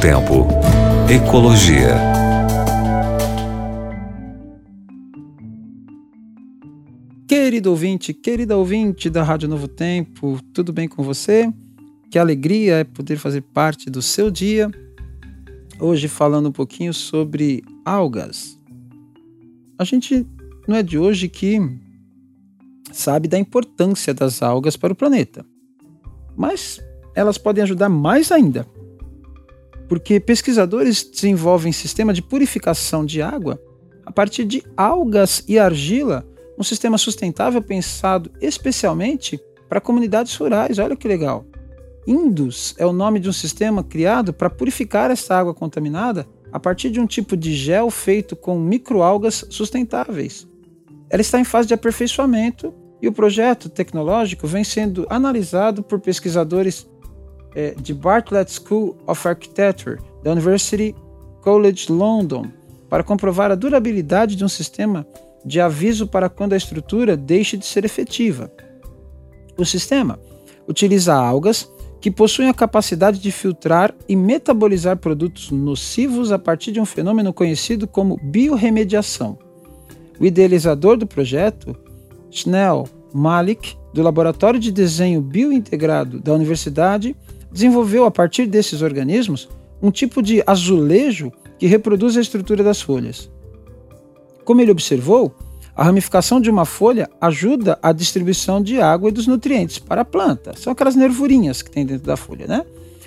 Tempo. Ecologia. Querido ouvinte, querida ouvinte da Rádio Novo Tempo, tudo bem com você? Que alegria é poder fazer parte do seu dia. Hoje falando um pouquinho sobre algas. A gente não é de hoje que sabe da importância das algas para o planeta. Mas elas podem ajudar mais ainda, porque pesquisadores desenvolvem sistema de purificação de água a partir de algas e argila, um sistema sustentável pensado especialmente para comunidades rurais. Olha que legal. Indus é o nome de um sistema criado para purificar essa água contaminada a partir de um tipo de gel feito com microalgas sustentáveis. Ela está em fase de aperfeiçoamento e o projeto tecnológico vem sendo analisado por pesquisadores é, de Bartlett School of Architecture da University College London para comprovar a durabilidade de um sistema de aviso para quando a estrutura deixe de ser efetiva. O sistema utiliza algas que possuem a capacidade de filtrar e metabolizar produtos nocivos a partir de um fenômeno conhecido como biorremediação. O idealizador do projeto, Schnell Malik, do Laboratório de Desenho Biointegrado da Universidade, desenvolveu a partir desses organismos um tipo de azulejo que reproduz a estrutura das folhas. Como ele observou, a ramificação de uma folha ajuda a distribuição de água e dos nutrientes para a planta. São aquelas nervurinhas que tem dentro da folha, né?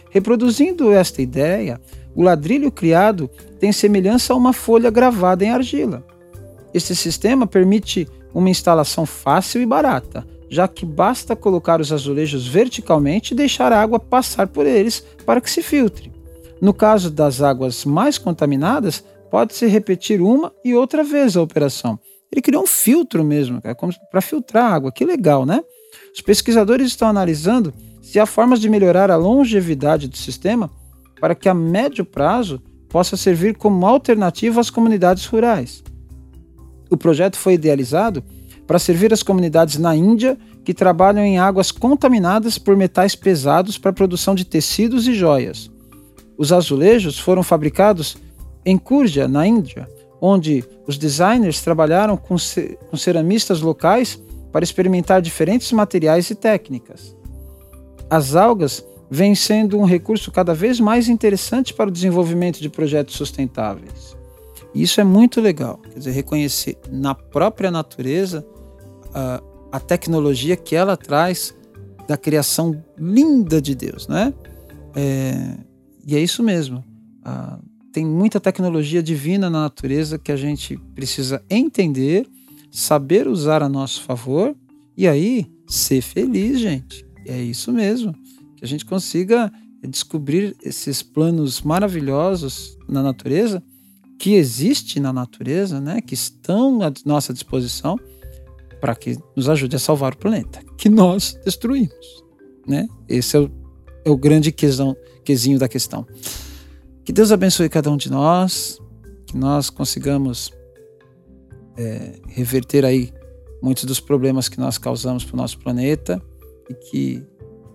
Reproduzindo esta ideia, o ladrilho criado tem semelhança a uma folha gravada em argila. Este sistema permite uma instalação fácil e barata, já que basta colocar os azulejos verticalmente e deixar a água passar por eles para que se filtre. No caso das águas mais contaminadas, pode-se repetir uma e outra vez a operação. Ele criou um filtro mesmo, para filtrar a água. Que legal, né? Os pesquisadores estão analisando se há formas de melhorar a longevidade do sistema para que a médio prazo possa servir como alternativa às comunidades rurais. O projeto foi idealizado para servir as comunidades na Índia que trabalham em águas contaminadas por metais pesados para a produção de tecidos e joias. Os azulejos foram fabricados em Kurja, na Índia, onde os designers trabalharam com, com ceramistas locais para experimentar diferentes materiais e técnicas. As algas vêm sendo um recurso cada vez mais interessante para o desenvolvimento de projetos sustentáveis. E isso é muito legal, quer dizer, reconhecer na própria natureza a, tecnologia que ela traz da criação linda de Deus, né? É, e é isso mesmo. Tem muita tecnologia divina na natureza que a gente precisa entender, saber usar a nosso favor e aí ser feliz, gente. É isso mesmo. Que a gente consiga descobrir esses planos maravilhosos na natureza que existe na natureza, né, que estão à nossa disposição para que nos ajude a salvar o planeta, que nós destruímos. Né? Esse é o, é o grande quesão, quesinho da questão. Que Deus abençoe cada um de nós, que nós consigamos é, reverter aí muitos dos problemas que nós causamos para o nosso planeta e que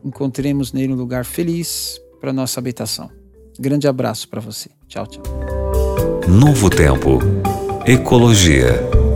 encontremos nele um lugar feliz para nossa habitação. Grande abraço para você. Tchau, tchau. Novo Tempo. Ecologia.